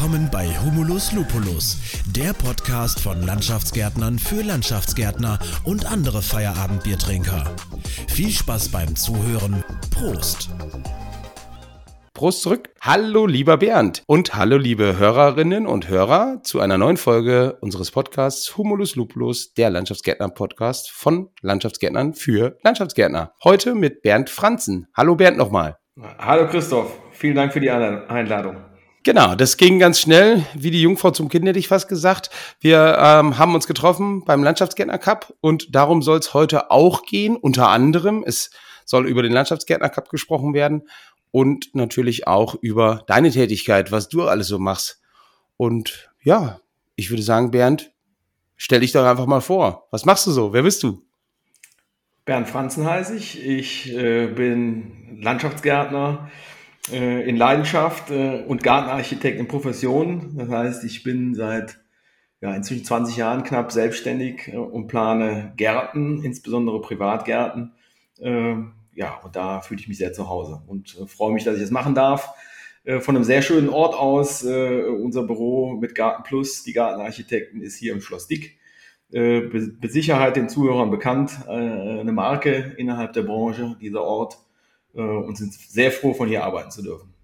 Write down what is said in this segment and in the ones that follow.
Willkommen bei Humulus Lupulus, der Podcast von Landschaftsgärtnern für Landschaftsgärtner und andere Feierabendbiertrinker. Viel Spaß beim Zuhören. Prost! Prost zurück. Hallo, lieber Bernd. Und hallo, liebe Hörerinnen und Hörer zu einer neuen Folge unseres Podcasts Humulus Lupulus, der Landschaftsgärtner-Podcast von Landschaftsgärtnern für Landschaftsgärtner. Heute mit Bernd Franzen. Hallo, Bernd nochmal. Hallo, Christoph. Vielen Dank für die Einladung. Genau, das ging ganz schnell, wie die Jungfrau zum Kind, hätte ich fast gesagt. Wir ähm, haben uns getroffen beim Landschaftsgärtner Cup und darum soll es heute auch gehen. Unter anderem, es soll über den Landschaftsgärtner Cup gesprochen werden und natürlich auch über deine Tätigkeit, was du alles so machst. Und ja, ich würde sagen, Bernd, stell dich doch einfach mal vor. Was machst du so? Wer bist du? Bernd Franzen heiße ich. Ich äh, bin Landschaftsgärtner äh, in Leidenschaft äh, und Gartenarchitekt in Profession. Das heißt, ich bin seit ja, inzwischen 20 Jahren knapp selbstständig äh, und plane Gärten, insbesondere Privatgärten. Äh, ja, und da fühle ich mich sehr zu Hause und äh, freue mich, dass ich das machen darf. Äh, von einem sehr schönen Ort aus, unser Büro mit Garten Plus, die Gartenarchitekten, ist hier im Schloss Dick. Mit Sicherheit den Zuhörern bekannt, eine Marke innerhalb der Branche, dieser Ort und sind sehr froh, von hier arbeiten zu dürfen.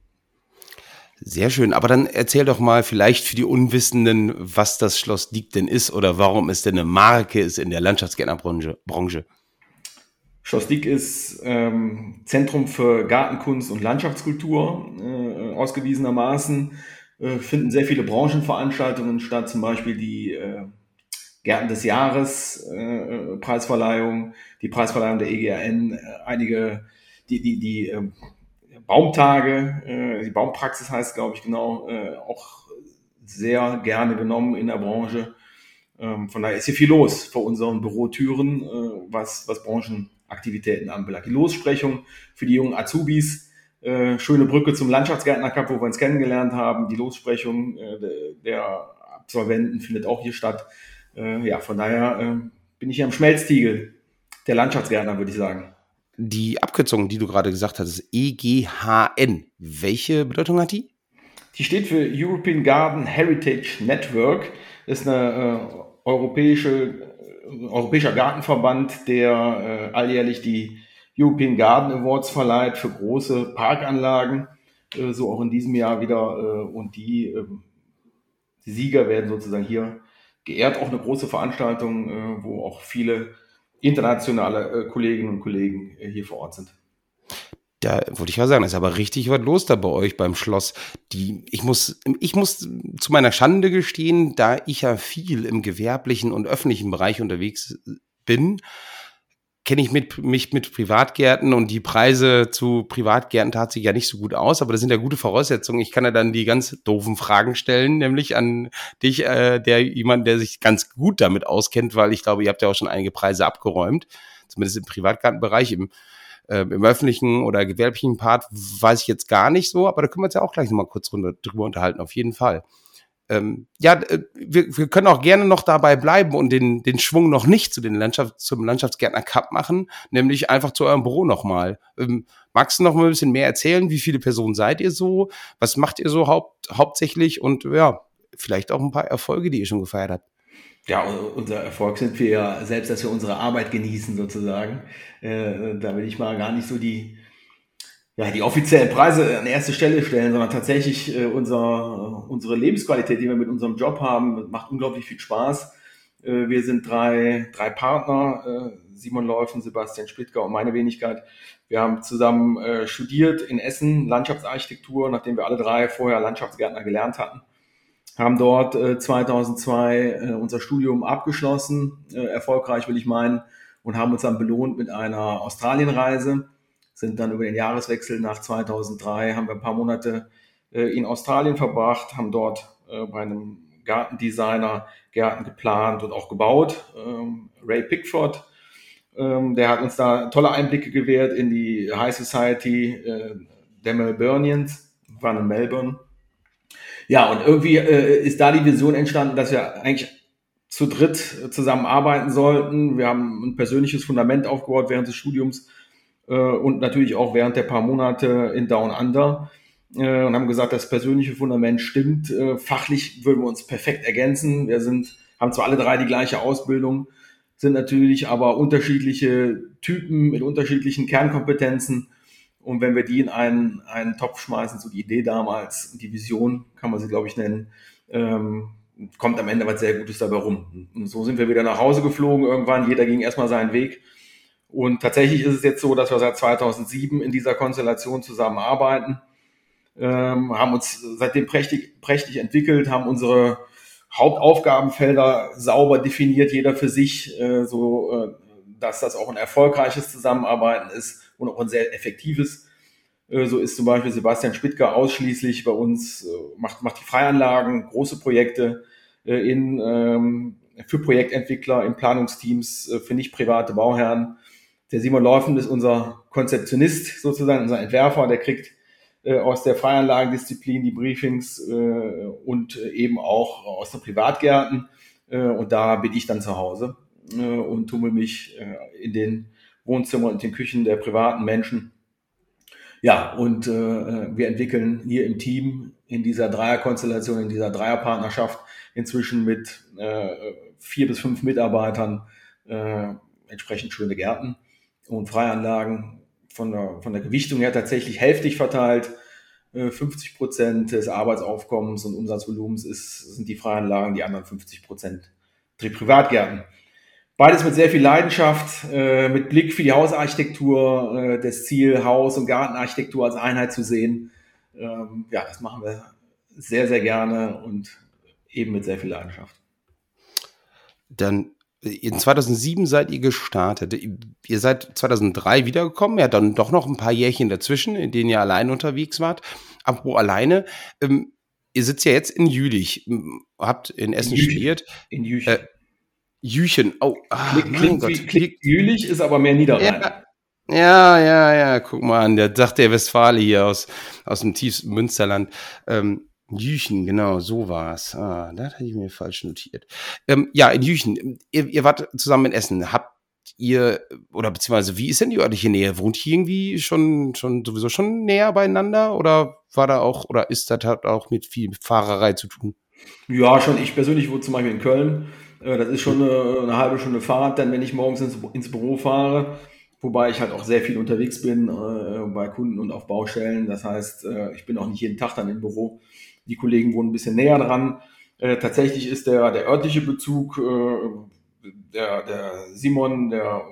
Sehr schön, aber dann erzähl doch mal vielleicht für die Unwissenden, was das Schloss Diek denn ist oder warum es denn eine Marke ist in der Landschaftsgärtnerbranche. Schloss Diek ist ähm, Zentrum für Gartenkunst und Landschaftskultur, äh, ausgewiesenermaßen. Äh, finden sehr viele Branchenveranstaltungen statt, zum Beispiel die äh, Gärten des Jahres, äh, Preisverleihung, die Preisverleihung der EGRN, äh, einige die, die, die äh, Baumtage, äh, die Baumpraxis heißt, glaube ich, genau, äh, auch sehr gerne genommen in der Branche. Ähm, von daher ist hier viel los vor unseren Bürotüren, äh, was, was Branchenaktivitäten anbelangt. Die Lossprechung für die jungen Azubis, äh, schöne Brücke zum Landschaftsgärtner Cup, wo wir uns kennengelernt haben. Die Lossprechung äh, der Absolventen findet auch hier statt. Ja, von daher bin ich hier am Schmelztiegel der Landschaftsgärtner, würde ich sagen. Die Abkürzung, die du gerade gesagt hast, ist EGHN. Welche Bedeutung hat die? Die steht für European Garden Heritage Network. Das ist eine äh, europäische, äh, europäischer Gartenverband, der äh, alljährlich die European Garden Awards verleiht für große Parkanlagen. Äh, so auch in diesem Jahr wieder. Äh, und die, ähm, die, Sieger werden sozusagen hier geehrt. Auch eine große Veranstaltung, wo auch viele internationale äh, Kolleginnen und Kollegen äh, hier vor Ort sind. Da wollte ich ja sagen, ist aber richtig was los da bei euch beim Schloss. Die, ich muss, ich muss zu meiner Schande gestehen, da ich ja viel im gewerblichen und öffentlichen Bereich unterwegs bin, kenne ich mit, mich mit Privatgärten und die Preise zu Privatgärten tat sich ja nicht so gut aus, aber das sind ja gute Voraussetzungen. Ich kann ja dann die ganz doofen Fragen stellen, nämlich an dich, äh, der jemand, der sich ganz gut damit auskennt, weil ich glaube, ihr habt ja auch schon einige Preise abgeräumt, zumindest im Privatgartenbereich, im, äh, im öffentlichen oder gewerblichen Part weiß ich jetzt gar nicht so, aber da können wir uns ja auch gleich nochmal kurz drüber unterhalten, auf jeden Fall ähm, ja, äh, wir, wir können auch gerne noch dabei bleiben und den, den Schwung noch nicht zu den Landschaft, zum Landschaftsgärtner Cup machen, nämlich einfach zu eurem Büro nochmal. Ähm, magst du noch mal ein bisschen mehr erzählen? Wie viele Personen seid ihr so? Was macht ihr so haupt, hauptsächlich? Und ja, vielleicht auch ein paar Erfolge, die ihr schon gefeiert habt. Ja, unser Erfolg sind wir ja selbst, dass wir unsere Arbeit genießen sozusagen. Äh, da will ich mal gar nicht so die, ja, die offiziellen Preise an erste Stelle stellen, sondern tatsächlich äh, unser, unsere Lebensqualität, die wir mit unserem Job haben, macht unglaublich viel Spaß. Äh, wir sind drei, drei Partner, äh, Simon Läufen, Sebastian Splittger und meine Wenigkeit. Wir haben zusammen äh, studiert in Essen Landschaftsarchitektur, nachdem wir alle drei vorher Landschaftsgärtner gelernt hatten. Haben dort äh, 2002 äh, unser Studium abgeschlossen, äh, erfolgreich will ich meinen, und haben uns dann belohnt mit einer Australienreise sind dann über den Jahreswechsel nach 2003, haben wir ein paar Monate äh, in Australien verbracht, haben dort äh, bei einem Gartendesigner Gärten geplant und auch gebaut, ähm, Ray Pickford. Ähm, der hat uns da tolle Einblicke gewährt in die High Society äh, der Melburnians, waren in Melbourne. Ja, und irgendwie ist da die Vision entstanden, dass wir eigentlich zu dritt zusammenarbeiten sollten. Wir haben ein persönliches Fundament aufgebaut während des Studiums und natürlich auch während der paar Monate in Down Under. äh, und haben gesagt, das persönliche Fundament stimmt. Äh, fachlich würden wir uns perfekt ergänzen. Wir sind, haben zwar alle drei die gleiche Ausbildung, sind natürlich aber unterschiedliche Typen mit unterschiedlichen Kernkompetenzen. Und wenn wir die in einen, einen Topf schmeißen, so die Idee damals, die Vision, kann man sie, glaube ich, nennen, ähm, kommt am Ende was sehr Gutes dabei rum. Und so sind wir wieder nach Hause geflogen irgendwann. Jeder ging erstmal seinen Weg. Und tatsächlich ist es jetzt so, dass wir seit 2007 in dieser Konstellation zusammenarbeiten, ähm, haben uns seitdem prächtig, prächtig entwickelt, haben unsere Hauptaufgabenfelder sauber definiert, jeder für sich, äh, so äh, dass das auch ein erfolgreiches Zusammenarbeiten ist und auch ein sehr effektives. Äh, so ist zum Beispiel Sebastian Spittger ausschließlich bei uns, äh, macht, macht die Freianlagen, große Projekte äh, in, ähm, für Projektentwickler, in Planungsteams, für nicht private Bauherren. Der Simon Laufen ist unser Konzeptionist sozusagen, unser Entwerfer, der kriegt aus der Freianlagendisziplin die Briefings und eben auch aus den Privatgärten. und da bin ich dann zu Hause und tummel mich in den Wohnzimmern und den Küchen der privaten Menschen. Ja, und äh, wir entwickeln hier im Team in dieser Dreierkonstellation, in dieser Dreierpartnerschaft inzwischen mit äh, vier bis fünf Mitarbeitern äh, entsprechend schöne Gärten und Freianlagen von der, von der Gewichtung her tatsächlich hälftig verteilt. 50 äh, Prozent des Arbeitsaufkommens und Umsatzvolumens ist, sind die Freianlagen, die anderen 50 Prozent die Privatgärten. Beides mit sehr viel Leidenschaft, äh, mit Blick für die Hausarchitektur, äh, das Ziel, Haus- und Gartenarchitektur als Einheit zu sehen. Ähm, ja, das machen wir sehr, sehr gerne und eben mit sehr viel Leidenschaft. Dann in 2007 seid ihr gestartet. Ihr seid 2003 wiedergekommen, ja, dann doch noch ein paar Jährchen dazwischen, in denen ihr allein unterwegs wart. Apropos alleine, ähm, ihr sitzt ja jetzt in Jülich, habt in Essen in studiert. In Jülich. Äh, Jüchen. Oh, ah, klingt, klingt, Gott. klingt Jülich, ist aber mehr Niederrhein. Ja. Ja, ja, ja, guck mal an, der sagt der Westfale hier aus, aus dem tiefsten Münsterland. Ähm, Jüchen, genau, so war's. Ah, das hatte ich mir falsch notiert. Ähm, ja, in Jüchen, ihr, ihr wart zusammen in Essen. Habt ihr, oder beziehungsweise, wie ist denn die örtliche Nähe? Wohnt hier irgendwie schon, schon sowieso schon näher beieinander? Oder war da auch, oder ist das hat auch mit viel Fahrerei zu tun? Ja, schon. Ich persönlich wohne zum Beispiel in Köln. Äh, das ist schon eine, eine, halbe Stunde Fahrt, dann wenn ich morgens ins, ins, Büro fahre, wobei ich halt auch sehr viel unterwegs bin äh, bei Kunden und auf Baustellen. Das heißt, äh, ich bin auch nicht jeden Tag dann im Büro. Die Kollegen wohnen ein bisschen näher dran. Äh, tatsächlich ist der, der örtliche Bezug, äh, der, der Simon, der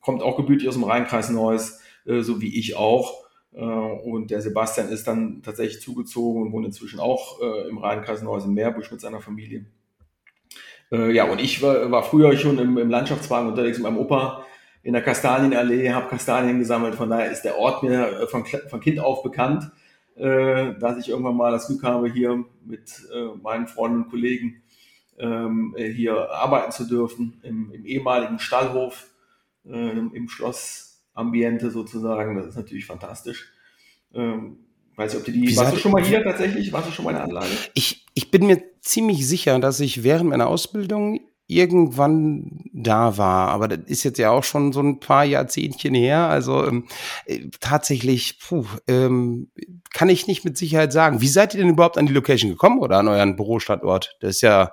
kommt auch gebürtig aus dem Rheinkreis Neuss, äh, so wie ich auch. Und der Sebastian ist dann tatsächlich zugezogen und wohnt inzwischen auch im Rheinkreis Neuss in Meerbusch mit seiner Familie. Äh, ja, und ich war, war früher schon im, im Landschaftswagen unterwegs mit meinem Opa in der Kastanienallee, habe Kastanien gesammelt. Von daher ist der Ort mir äh, von, von Kind auf bekannt, äh, dass ich irgendwann mal das Glück habe, hier mit äh, meinen Freunden und Kollegen ähm, hier arbeiten zu dürfen, im, im ehemaligen Stallhof, äh, im Schlossambiente sozusagen. Das ist natürlich fantastisch. Ähm, Weiß ich, ob du die. Wie warst du schon mal hier tatsächlich? Warst du schon mal in der Anlage? Ich, ich bin mir ziemlich sicher, dass ich während meiner Ausbildung irgendwann da war, aber das ist jetzt ja auch schon so ein paar Jahrzehntchen her. Also ähm, äh, tatsächlich, puh, ähm, kann ich nicht mit Sicherheit sagen. Wie seid ihr denn überhaupt an die Location gekommen oder an euren Bürostandort? Das ist ja,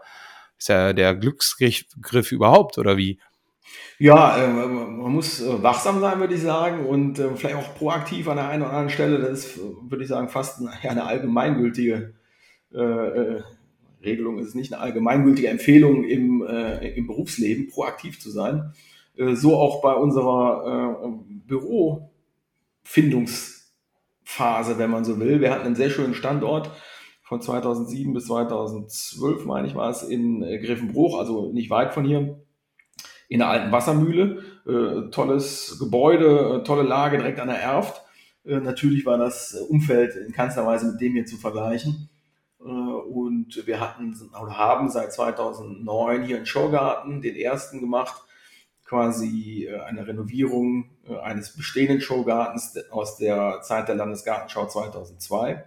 ist ja der Glücksgriff überhaupt, oder wie? Ja, äh, man muss äh, wachsam sein, würde ich sagen, und äh, vielleicht auch proaktiv an der einen oder anderen Stelle. Das ist, würde ich sagen, fast eine, allgemeingültige äh, äh, Regelung. Es ist nicht eine allgemeingültige Empfehlung im, äh, im Berufsleben, proaktiv zu sein. so auch bei unserer Bürofindungsphase, wenn man so will. Wir hatten einen sehr schönen Standort von 2007 bis 2012, meine ich, war es in Griffenbruch, also nicht weit von hier in der alten Wassermühle. Äh, tolles Gebäude, äh, tolle Lage direkt an der Erft. Äh, natürlich war das Umfeld in keinster Weise mit dem hier zu vergleichen. Äh, und wir hatten oder haben seit 2009 hier einen Showgarten, den ersten gemacht, quasi äh, eine Renovierung äh, eines bestehenden Showgartens aus der Zeit der Landesgartenschau 2002.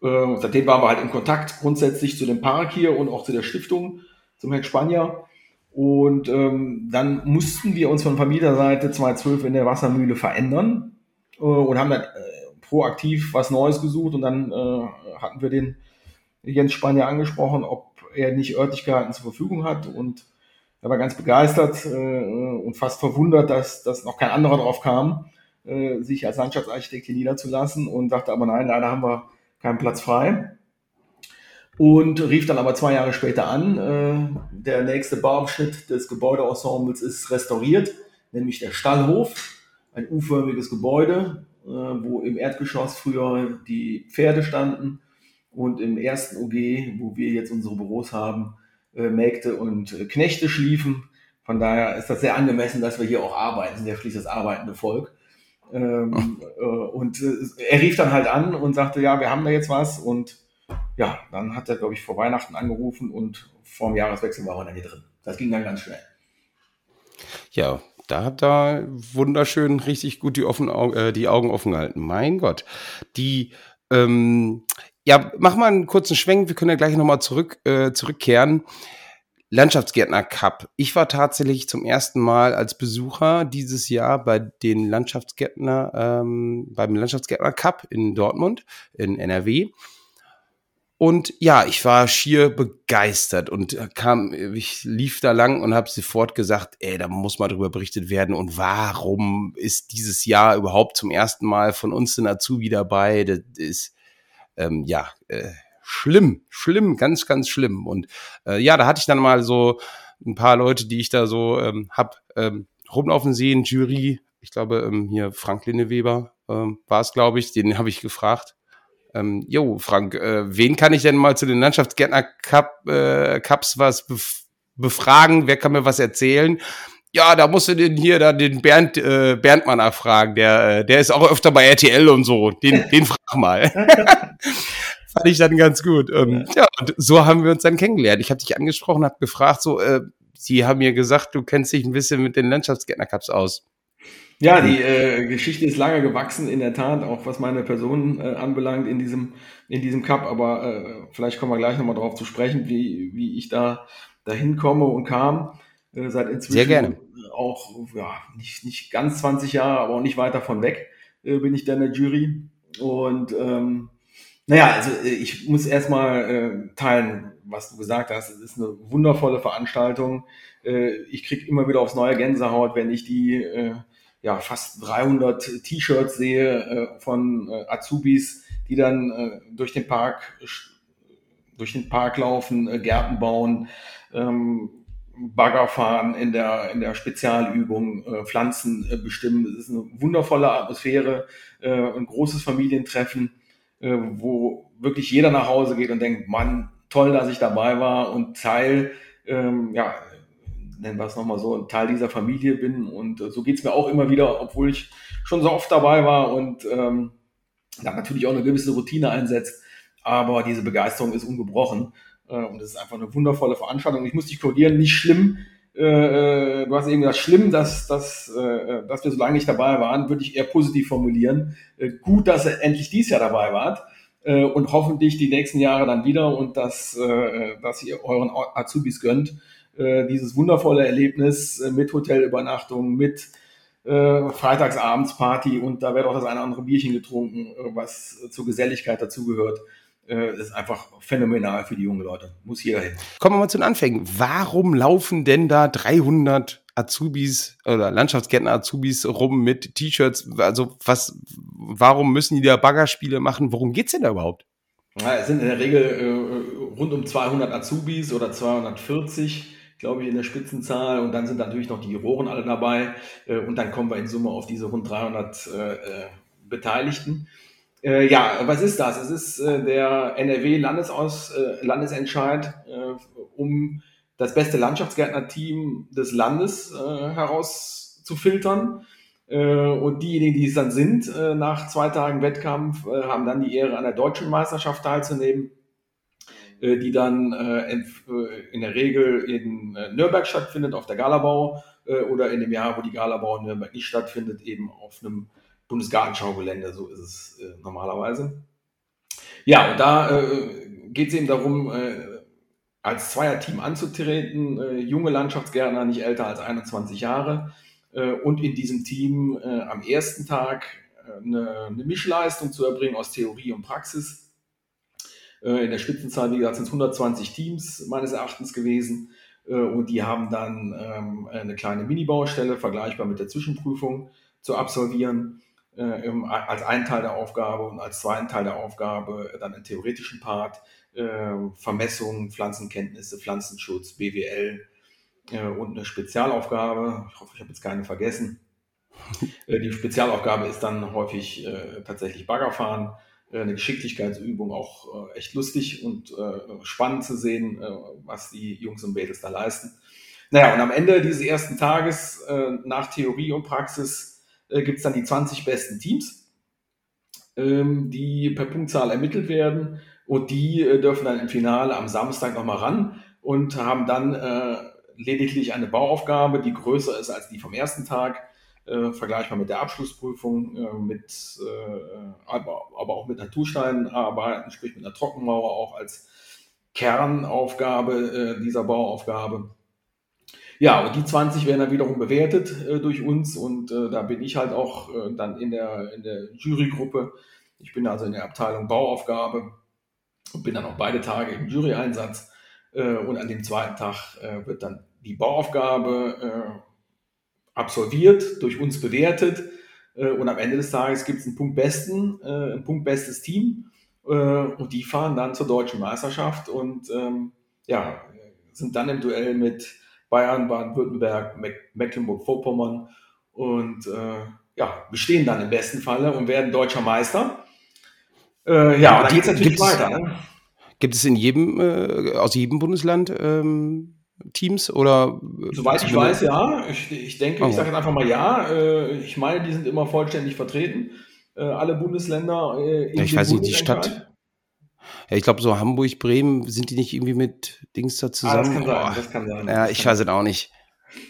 Und seitdem waren wir halt in Kontakt grundsätzlich zu dem Park hier und auch zu der Stiftung, zum Herrn Spanier. Und ähm, dann mussten wir uns von Vermieterseite 2012 in der Wassermühle verändern äh, und haben dann proaktiv was Neues gesucht und dann äh, hatten wir den Jens Spanier angesprochen, ob er nicht Örtlichkeiten zur Verfügung hat und er war ganz begeistert äh, und fast verwundert, dass, dass noch kein anderer drauf kam, äh, sich als Landschaftsarchitekt hier niederzulassen und dachte aber nein, leider haben wir keinen Platz frei. Und rief dann aber zwei Jahre später an, äh, der nächste Bauabschnitt des Gebäudeensembles ist restauriert, nämlich der Stallhof, ein U-förmiges Gebäude, wo im Erdgeschoss früher die Pferde standen und im ersten OG, wo wir jetzt unsere Büros haben, äh, Mägde und äh, Knechte schliefen. Von daher ist das sehr angemessen, dass wir hier auch arbeiten, sind ja schließlich das arbeitende Volk. Ähm, äh, und äh, er rief dann halt an und sagte, ja, wir haben da jetzt was. Und ja, dann hat er, glaube ich, vor Weihnachten angerufen und vor dem Jahreswechsel war er dann hier drin. Das ging dann ganz schnell. Ja, da hat er wunderschön richtig gut die, offen, äh, die Augen offen gehalten. Mein Gott. Die, ähm, ja, mach mal einen kurzen Schwenk. Wir können ja gleich nochmal zurück, äh, zurückkehren. Landschaftsgärtner Cup. Ich war tatsächlich zum ersten Mal als Besucher dieses Jahr bei den Landschaftsgärtner, ähm, beim Landschaftsgärtner Cup in Dortmund, in NRW. Und ja, ich war schier begeistert und kam, ich lief da lang und habe sofort gesagt, ey, da muss mal drüber berichtet werden. Und warum ist dieses Jahr überhaupt zum ersten Mal von uns ein Azubi dabei? Das ist ähm, ja äh, schlimm, schlimm, ganz, ganz schlimm. Und äh, ja, da hatte ich dann mal so ein paar Leute, die ich da so ähm, hab ähm, rumlaufen sehen, Jury. Ich glaube, ähm, hier Frank Linneweber ähm, war es, glaube ich. Den habe ich gefragt. Ähm, jo, Frank, äh, wen kann ich denn mal zu den Landschaftsgärtner Cup, äh, Cups was bef befragen? Wer kann mir was erzählen? Ja, da musst du den hier da den Bernd äh, Bernd mal nachfragen. Der äh, der ist auch öfter bei RTL und so. Den den frag mal. Fand ich dann ganz gut. Ähm, ja. ja, und so haben wir uns dann kennengelernt. Ich habe dich angesprochen, habe gefragt, so, äh, sie haben mir gesagt, du kennst dich ein bisschen mit den Landschaftsgärtner Cups aus. Ja, die äh, Geschichte ist lange gewachsen, in der Tat, auch was meine Person äh, anbelangt in diesem, in diesem Cup. Aber äh, vielleicht kommen wir gleich nochmal drauf zu sprechen, wie, wie ich da dahin komme und kam. Äh, seit inzwischen Sehr gerne. auch ja, nicht, nicht ganz 20 Jahre, aber auch nicht weit davon weg äh, bin ich da in der Jury. Und ähm, naja, also äh, ich muss erstmal äh, teilen, was du gesagt hast. Es ist eine wundervolle Veranstaltung. Äh, ich kriege immer wieder aufs neue Gänsehaut, wenn ich die äh, ja, fast 300 T-Shirts sehe äh, von äh, Azubis, die dann äh, durch den Park durch den Park laufen, äh, Gärten bauen, ähm, Bagger fahren in der, in der Spezialübung, äh, Pflanzen äh, bestimmen. Es ist eine wundervolle Atmosphäre, ein großes Familientreffen, wo wirklich jeder nach Hause geht und denkt, Mann, toll, dass ich dabei war und Teil ähm, ja, nennen wir es nochmal so, ein Teil dieser Familie bin. Und äh, so geht es mir auch immer wieder, obwohl ich schon so oft dabei war und ähm, da natürlich auch eine gewisse Routine einsetzt. Aber diese Begeisterung ist ungebrochen. Äh, und es ist einfach eine wundervolle Veranstaltung. Ich muss dich korrigieren, nicht schlimm. Äh, äh du hast eben gesagt, schlimm, dass, dass, äh, dass wir so lange nicht dabei waren, würde ich eher positiv formulieren. Äh, gut, dass ihr endlich dies Jahr dabei wart äh, und hoffentlich die nächsten Jahre dann wieder und dass, äh, dass ihr euren Azubis gönnt äh, dieses wundervolle Erlebnis äh, mit Hotelübernachtung, mit äh, Freitagsabendsparty und da wird auch das eine oder andere Bierchen getrunken, äh, was zur Geselligkeit dazugehört. Das ist einfach phänomenal für die jungen Leute. Muss jeder hin. Kommen wir mal zu den Anfängen. Warum laufen denn da 300 Azubis oder Landschaftsgärtner Azubis rum mit T-Shirts? Also was, warum müssen die da Baggerspiele machen? Worum geht's denn da überhaupt? Ja, es sind in der Regel äh, rund um 200 Azubis oder 240 glaube ich, in der Spitzenzahl. Und dann sind natürlich noch die Juroren alle dabei. Äh, und dann kommen wir in Summe auf diese rund 300 äh, äh, Beteiligten. Ja, was ist das? Es ist der NRW-Landesaus, Landesentscheid, um das beste Landschaftsgärtner-Team des Landes herauszufiltern. Und diejenigen, die es dann sind, nach zwei Tagen Wettkampf, haben dann die Ehre, an der deutschen Meisterschaft teilzunehmen. Äh, die dann äh, äh, in der Regel in Nürnberg stattfindet, auf der Galabau oder in dem Jahr, wo die Galabau in Nürnberg nicht stattfindet, eben auf einem Bundesgartenschaugelände, so ist es normalerweise. Ja, und da geht es eben darum, als Zweierteam anzutreten, junge Landschaftsgärtner, nicht älter als 21 Jahre. und in diesem Team am ersten Tag eine, eine Mischleistung zu erbringen aus Theorie und Praxis. Äh, in der Spitzenzahl, wie gesagt, sind es 120 Teams meines Erachtens gewesen. Äh, und die haben dann ähm, eine kleine Mini-Baustelle, vergleichbar mit der Zwischenprüfung, zu absolvieren äh, im, als einen Teil der Aufgabe und als zweiten Teil der Aufgabe dann einen theoretischen Part, äh, Vermessung, Pflanzenkenntnisse, Pflanzenschutz, BWL und eine Spezialaufgabe. Ich hoffe, ich habe jetzt keine vergessen. Die Spezialaufgabe ist dann häufig tatsächlich Baggerfahren, eine Geschicklichkeitsübung, auch echt lustig und spannend zu sehen, was die Jungs und Mädels da leisten. Naja, und am Ende dieses ersten Tages nach Theorie und Praxis äh, gibt es dann die 20 besten Teams, ähm, die per Punktzahl ermittelt werden und die äh, dürfen dann im Finale am Samstag nochmal ran und haben dann äh, lediglich eine Bauaufgabe, die größer ist als die vom ersten Tag, äh, vergleichbar mit der Abschlussprüfung, äh, mit, äh, aber, aber, auch mit Natursteinarbeiten, sprich mit einer Trockenmauer auch als Kernaufgabe äh, dieser Bauaufgabe. Ja, und die 20 werden dann wiederum bewertet äh, durch uns und äh, da bin ich halt auch dann in der, in der Jurygruppe. Ich bin also in der Abteilung Bauaufgabe und bin dann auch beide Tage im Juryeinsatz. Und an dem zweiten Tag wird dann die Bauaufgabe absolviert, durch uns bewertet. und am Ende des Tages gibt es einen Punkt besten, ein Punkt bestes Team. und die fahren dann zur deutschen Meisterschaft und ähm, ja, sind dann im Duell mit Bayern, Baden-Württemberg, Mecklenburg-Vorpommern und äh, ja, bestehen dann im besten Falle und werden deutscher Meister. Äh, ja, und dann geht es natürlich weiter. Ne? Gibt es in jedem, äh, aus jedem Bundesland ähm, Teams oder? Soweit ich weiß, ja. Ich, ich denke, oh. ich sage jetzt einfach mal ja. Äh, ich meine, die sind immer vollständig vertreten. Äh, alle Bundesländer. Äh, ja, ich weiß nicht, die Stadt. Ja, ich glaube, so Hamburg, Bremen, sind die nicht irgendwie mit Dings da zusammen? Ah, das kann sein, das kann sein. Ja, ich weiß es auch nicht.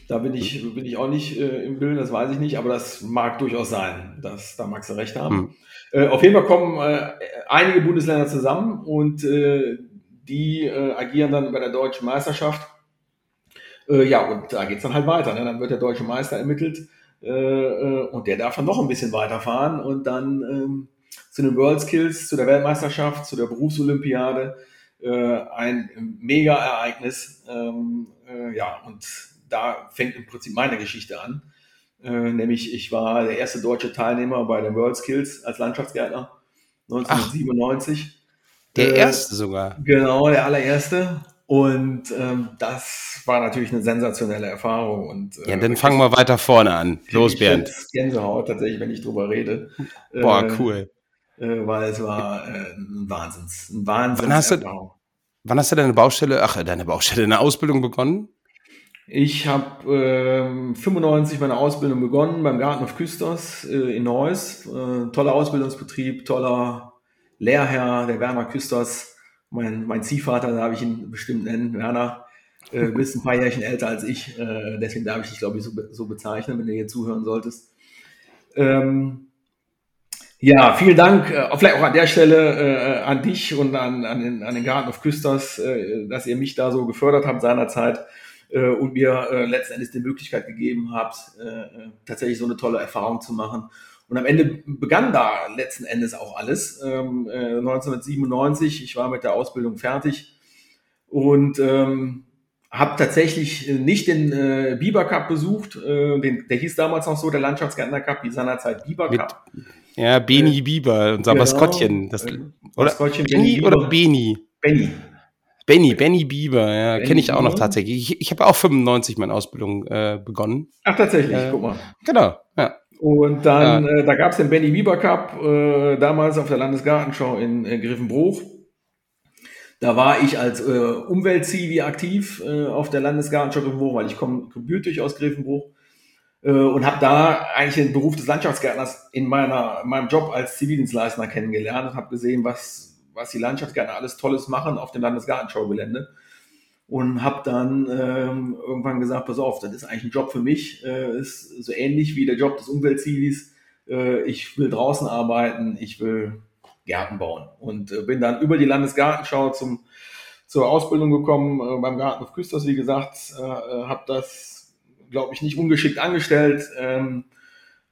Da bin ich, bin ich auch nicht äh, im Bild, das weiß ich nicht, aber das mag durchaus sein. Das, da magst du recht haben. Hm. Äh, auf jeden Fall kommen äh, einige Bundesländer zusammen und äh, die äh, agieren dann bei der deutschen Meisterschaft. Äh, ja, und da geht es dann halt weiter. Ne? Dann wird der deutsche Meister ermittelt und der darf dann noch ein bisschen weiterfahren und dann ähm, zu den World Skills, zu der Weltmeisterschaft, zu der Berufsolympiade. Äh, ein Mega-Ereignis. Ähm, äh, ja, und da fängt im Prinzip meine Geschichte an. Äh, nämlich, ich war der erste deutsche Teilnehmer bei den World Skills als Landschaftsgärtner 1997. Ach, der erste sogar. Genau, der allererste. Und ähm, das war natürlich eine sensationelle Erfahrung. Und, äh, ja, dann fangen wir weiter vorne an. Los, Bernd. Gänsehaut tatsächlich, wenn ich drüber rede. Boah, äh, cool äh, weil es war äh, ein Wahnsinns, ein Wahnsinns wann hast, du, wann hast du deine Baustelle, ach, deine Baustelle, deine Ausbildung begonnen? Ich habe äh, 95 meine Ausbildung begonnen beim Garten of Küsters äh, in Neuss. Äh, toller Ausbildungsbetrieb, toller Lehrherr, der Werner Küsters, mein, mein Ziehvater, darf ich ihn bestimmt nennen, Werner. Äh, bist ein paar Jährchen älter als ich, äh, deswegen darf ich dich, glaube ich, so, so bezeichnen, wenn du hier zuhören solltest. Ähm, ja, vielen Dank, äh, vielleicht auch an der Stelle äh, an dich und an, an, den, an den Garten of Küsters, äh, dass ihr mich da so gefördert habt seinerzeit äh, und mir äh, letzten Endes die Möglichkeit gegeben habt, tatsächlich so eine tolle Erfahrung zu machen. Und am Ende begann da letzten Endes auch alles. Ähm, äh, 1997, ich war mit der Ausbildung fertig und ähm, habe tatsächlich nicht den äh, Biber Cup besucht, äh, den, der hieß damals noch so, der Landschaftsgärtner Cup, wie seinerzeit Biber Cup. Mit, ja, Beni äh, Bieber, unser genau, Maskottchen. Das, äh, oder Maskottchen Benny Bieber. oder Beni? Benny. Benny, Benny Bieber, ja, kenne ich auch noch tatsächlich. Ich, ich habe auch 95 meine Ausbildung äh, begonnen. Ach, tatsächlich, äh, guck mal. Genau, ja. Und dann, ja. äh, da gab es den Benny Bieber Cup, äh, damals auf der Landesgartenschau in äh, Griffenbruch. Da war ich als äh, Umweltzivi aktiv äh, auf der Landesgartenschau Griffenbruch, weil ich komme gebürtig aus Griffenbruch äh, und habe da eigentlich den Beruf des Landschaftsgärtners in meiner in meinem Job als Zivildienstleister kennengelernt und habe gesehen, was was die Landschaftsgärtner alles Tolles machen auf dem Landesgartenschaugelände und habe dann ähm, irgendwann gesagt, pass auf, das ist eigentlich ein Job für mich, äh, ist so ähnlich wie der Job des Umweltzivis. Äh, ich will draußen arbeiten, ich will Gärten bauen und äh, bin dann über die Landesgartenschau zum zur Ausbildung gekommen äh, beim Garten auf Küsters, wie gesagt, äh, äh habe das glaube ich, nicht ungeschickt angestellt. Ähm,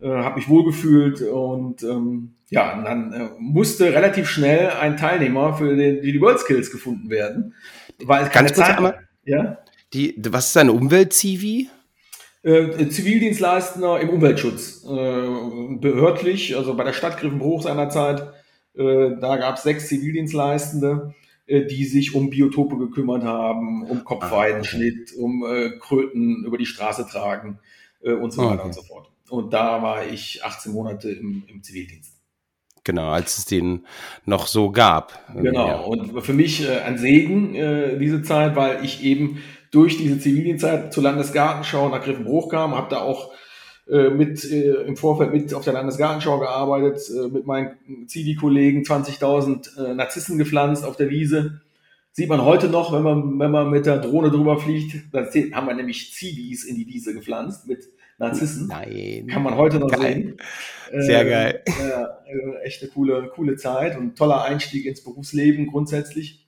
äh, habe mich wohlgefühlt und ähm, ja, und dann äh, musste relativ schnell ein Teilnehmer für den, die World Skills gefunden werden. Weil Ganz kurz einmal, ja? Die, was ist deine Umwelt-CV? Äh, Zivildienstleister im Umweltschutz. Äh, behördlich, also bei der Stadt Griffenbruch seinerzeit, äh, da gab es sechs Zivildienstleistende, äh, die sich um Biotope gekümmert haben, um Kopfweidenschnitt, um Kröten über die Straße tragen und so weiter okay. und so fort. Und da war ich 18 Monate im, im Zivildienst. Genau, als es den noch so gab. Genau, ja. und für mich äh, ein Segen äh, diese Zeit, weil ich eben durch diese Zivildienstzeit zur Landesgartenschau nach Griffenbruch kam, habe da auch äh, mit äh, im Vorfeld mit auf der Landesgartenschau gearbeitet, äh, mit meinen Zivi-Kollegen 20.000 äh, Narzissen gepflanzt auf der Wiese. Sieht man heute noch, wenn man, wenn man mit der Drohne drüber fliegt, dann haben wir nämlich Zivis in die Wiese gepflanzt mit Narzissen. Nein. Kann man heute noch geil. sehen. Sehr äh, geil. Äh, echt eine coole, coole Zeit und toller Einstieg ins Berufsleben grundsätzlich.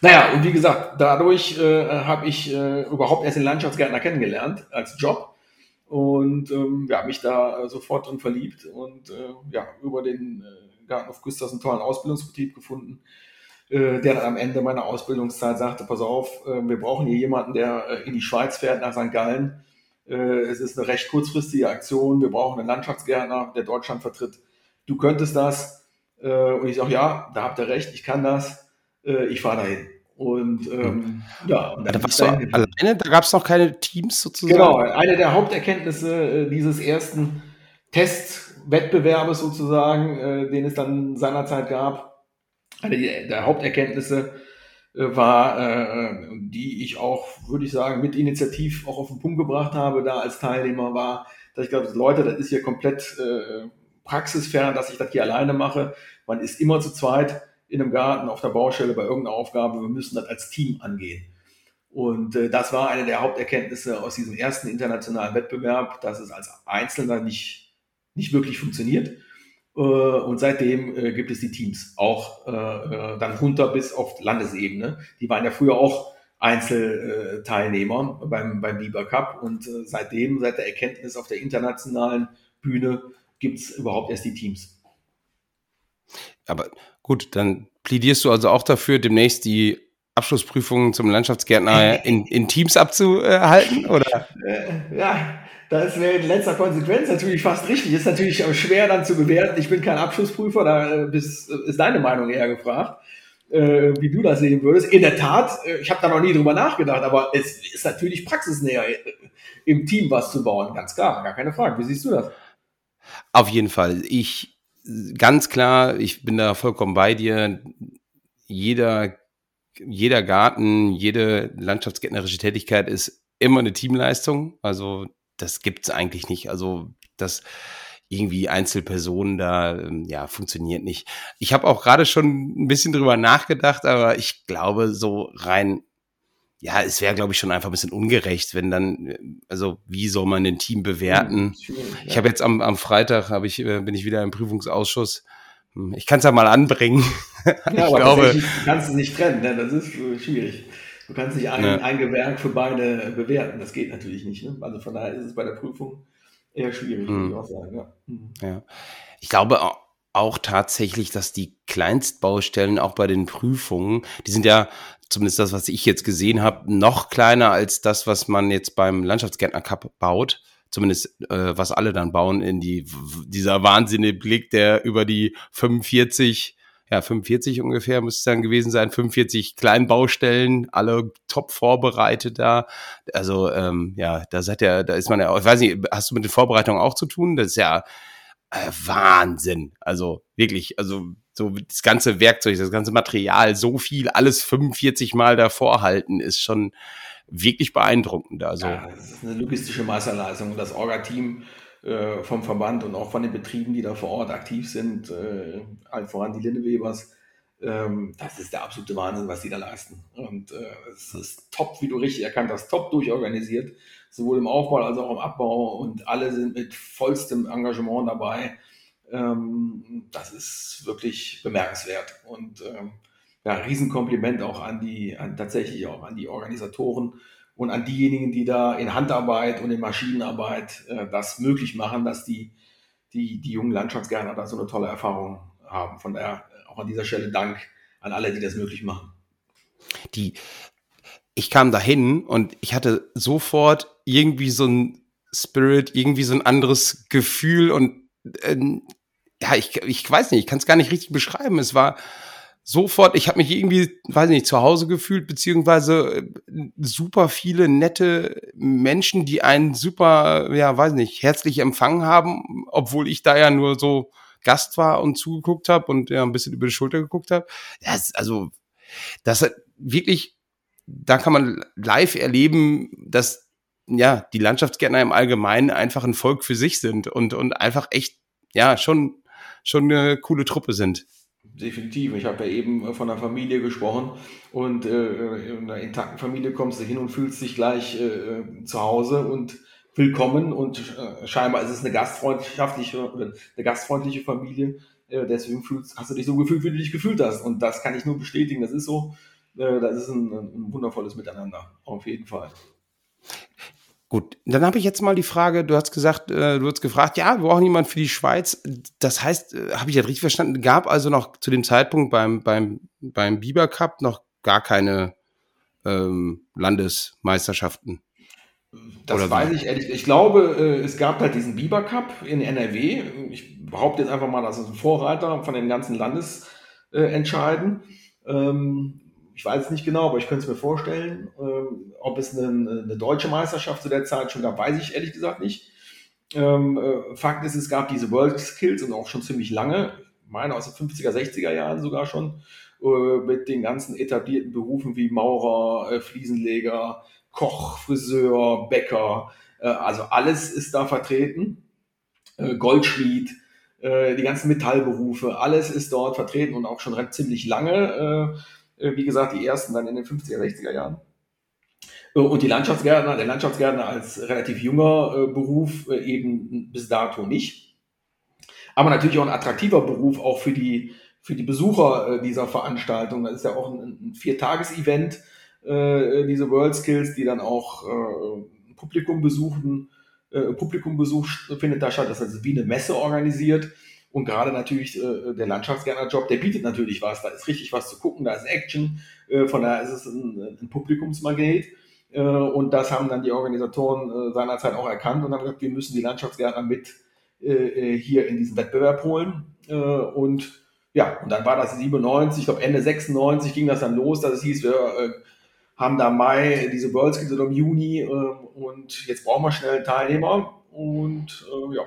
Naja, und wie gesagt, dadurch äh, habe ich äh, überhaupt erst den Landschaftsgärtner kennengelernt als Job und ähm, ja, mich da äh, sofort drin verliebt und äh, ja, über den äh, Garten auf Güsters einen tollen Ausbildungsbetrieb gefunden, der dann am Ende meiner Ausbildungszeit sagte, pass auf, wir brauchen hier jemanden, der in die Schweiz fährt, nach St. Gallen. Äh, es ist eine recht kurzfristige Aktion, wir brauchen einen Landschaftsgärtner, der Deutschland vertritt. Du könntest das. Äh, und ich sage, ja, da habt ihr recht, ich kann das äh, ich fahre dahin. Und ähm, ja, und da warst du alleine, da gab es noch keine Teams sozusagen. Genau, eine der Haupterkenntnisse dieses ersten Testwettbewerbes sozusagen, den es dann seinerzeit gab, eine der Haupterkenntnisse war, äh, die ich auch, würde ich sagen, mit Initiativ auch auf den Punkt gebracht habe, da als Teilnehmer war, dass ich glaube, Leute, das ist hier komplett äh, praxisfern, dass ich das hier alleine mache. Man ist immer zu zweit in einem Garten, auf der Baustelle, bei irgendeiner Aufgabe. Wir müssen das als Team angehen. Und äh, das war eine der Haupterkenntnisse aus diesem ersten internationalen Wettbewerb, dass es als Einzelner nicht, nicht wirklich funktioniert. Äh, und seitdem äh, gibt es die Teams, auch äh, dann runter bis auf Landesebene. Die waren ja früher auch Einzelteilnehmer beim, beim Biber Cup. Und seitdem, seit der Erkenntnis auf der internationalen Bühne, gibt es überhaupt erst die Teams. Aber gut, dann plädierst du also auch dafür, demnächst die Abschlussprüfungen zum Landschaftsgärtner in, in Teams abzuhalten, oder? Ja, das wäre in letzter Konsequenz natürlich fast richtig. Ist natürlich schwer dann zu bewerten. Ich bin kein Abschlussprüfer, da äh, ist, ist deine Meinung eher gefragt, äh, wie du das sehen würdest. In der Tat, äh, ich habe da noch nie drüber nachgedacht, aber es ist natürlich praxisnäher, im Team was zu bauen, ganz klar, gar keine Frage. Wie siehst du das? Auf jeden Fall. Ich ganz klar, ich bin da vollkommen bei dir. Jeder, jeder Garten, jede landschaftsgärtnerische Tätigkeit ist immer eine Teamleistung. Also das gibt's eigentlich nicht. Also das irgendwie Einzelpersonen da, ähm, ja, funktioniert nicht. Ich habe auch gerade schon ein bisschen drüber nachgedacht, aber ich glaube, so rein ja, es wäre, glaube ich, schon einfach ein bisschen ungerecht, wenn dann, äh, also wie soll man ein Team bewerten? Ja, ich habe jetzt am, am Freitag habe ich, äh, bin ich wieder im Prüfungsausschuss. Hm, ich kann es ja mal anbringen. Ja, ich aber glaube, du kannst es nicht trennen, ne? das ist äh, schwierig. Du kannst nicht ein, ja. ein Gewerk für beide bewerten, das geht natürlich nicht. Ne? Also von daher ist es bei der Prüfung eher schwierig, hm. würde ich auch sagen. Ja. Hm. ja. Ich glaube auch tatsächlich, dass die Kleinstbaustellen auch bei den Prüfungen, die sind ja zumindest das, was ich jetzt gesehen habe, noch kleiner als das, was man jetzt beim Landschaftsgärtner Cup baut. Zumindest äh, was alle dann bauen in die dieser wahnsinnige Blick, der über die 45 ja, 45 ungefähr müsste es dann gewesen sein, 45 Kleinbaustellen, alle top vorbereitet da. Also ähm, ja, da seid ja, da ist man ja, ich weiß nicht, hast du mit den Vorbereitungen auch zu tun? Das ist ja äh, Wahnsinn. Also wirklich, also so das ganze Werkzeug, das ganze Material, so viel, alles 45 Mal davor halten, ist schon wirklich beeindruckend. Also. Ja, das ist eine logistische Meisterleistung. Das Orga-Team äh, vom Verband und auch von den Betrieben, die da vor Ort aktiv sind, äh, allen voran die Lindewebers, ähm, das ist der absolute Wahnsinn, was die da leisten. Und äh, es ist top, wie du richtig erkannt hast, top durchorganisiert, sowohl im Aufbau als auch im Abbau und alle sind mit vollstem Engagement dabei. Ähm, das ist wirklich bemerkenswert und ähm, ja, Riesenkompliment auch an die, an, tatsächlich auch an die Organisatoren und an diejenigen, die da in Handarbeit und in Maschinenarbeit äh, das möglich machen, dass die, die, die jungen Landschaftsgärtner da so eine tolle Erfahrung haben. Von daher auch an dieser Stelle Dank an alle, die das möglich machen. Die, ich kam dahin und ich hatte sofort irgendwie so ein Spirit, irgendwie so ein anderes Gefühl und äh, ja, ich, ich weiß nicht, ich kann es gar nicht richtig beschreiben. Es war sofort, ich habe mich irgendwie, weiß nicht, zu Hause gefühlt, beziehungsweise äh, super viele nette Menschen, die einen super, ja, weiß nicht, herzlich empfangen haben, obwohl ich da ja nur so Gast war und zugeguckt habe und ja ein bisschen über die Schulter geguckt habe. Ja, also das wirklich, da kann man live erleben, dass ja die Landschaftsgärtner im Allgemeinen einfach ein Volk für sich sind und und einfach echt ja schon schon eine coole Truppe sind definitiv. Ich habe ja eben äh, von einer Familie gesprochen und äh, in einer intakten Familie kommst du hin und fühlst dich gleich äh, zu Hause und willkommen und äh, scheinbar ist es eine gastfreundschaftliche oder eine gastfreundliche Familie. Äh, deswegen fühlst, hast du dich so gefühlt, wie du dich gefühlt hast. Und das kann ich nur bestätigen. Das ist so. Äh, das ist ein, ein wundervolles Miteinander. Auf jeden Fall. Gut, dann habe ich jetzt mal die Frage, du hast gesagt, äh, du hast gefragt, ja, wir brauchen jemanden für die Schweiz. Das heißt, äh, habe ich das richtig verstanden, gab also noch zu dem Zeitpunkt beim, beim, beim Biber Cup noch gar keine ähm, Landesmeisterschaften? Das Oder weiß wie? ich ehrlich. Ich glaube, äh, es gab halt diesen Biber Cup in NRW. Ich behaupte jetzt einfach mal, das ist ein Vorreiter von den ganzen Landesentscheiden. Ähm, ich weiß es nicht genau, aber ich könnte es mir vorstellen. Ähm, ob es eine, eine, deutsche Meisterschaft zu der Zeit schon gab, weiß ich ehrlich gesagt nicht. Ähm, äh, Fakt ist, es gab diese World Skills und auch schon ziemlich lange, meine aus den 50er, 60er Jahren sogar schon, äh, mit den ganzen etablierten Berufen wie Maurer, äh, Fliesenleger, Koch, Friseur, Bäcker. Äh, also alles ist da vertreten. Äh, Goldschmied, äh, die ganzen Metallberufe, alles ist dort vertreten und auch schon ziemlich lange wie gesagt, die ersten dann in den 50er, 60er Jahren. Äh, und die Landschaftsgärtner, der Landschaftsgärtner als relativ junger äh, Beruf eben bis dato nicht. Aber natürlich auch ein attraktiver Beruf auch für die, für die Besucher dieser Veranstaltung. Das ist ja auch ein, Viertages-Event, diese World Skills, die dann auch Publikum besuchen. Publikumbesuch findet da statt, das ist also wie eine Messe organisiert. Und gerade natürlich äh, der Landschaftsgärtnerjob, der bietet natürlich was. Da ist richtig was zu gucken, da ist Action. Äh, von daher ist es ein, ein Publikumsmagnet. Äh, und das haben dann die Organisatoren äh, seinerzeit auch erkannt und haben gesagt, wir müssen die Landschaftsgärtner mit äh, äh, hier in diesen Wettbewerb holen. Und ja, und dann war das 97, ich glaube Ende 96 ging das dann los, dass es hieß, wir haben da Mai diese World Skills im Juni und jetzt brauchen wir schnell Teilnehmer. Und ja,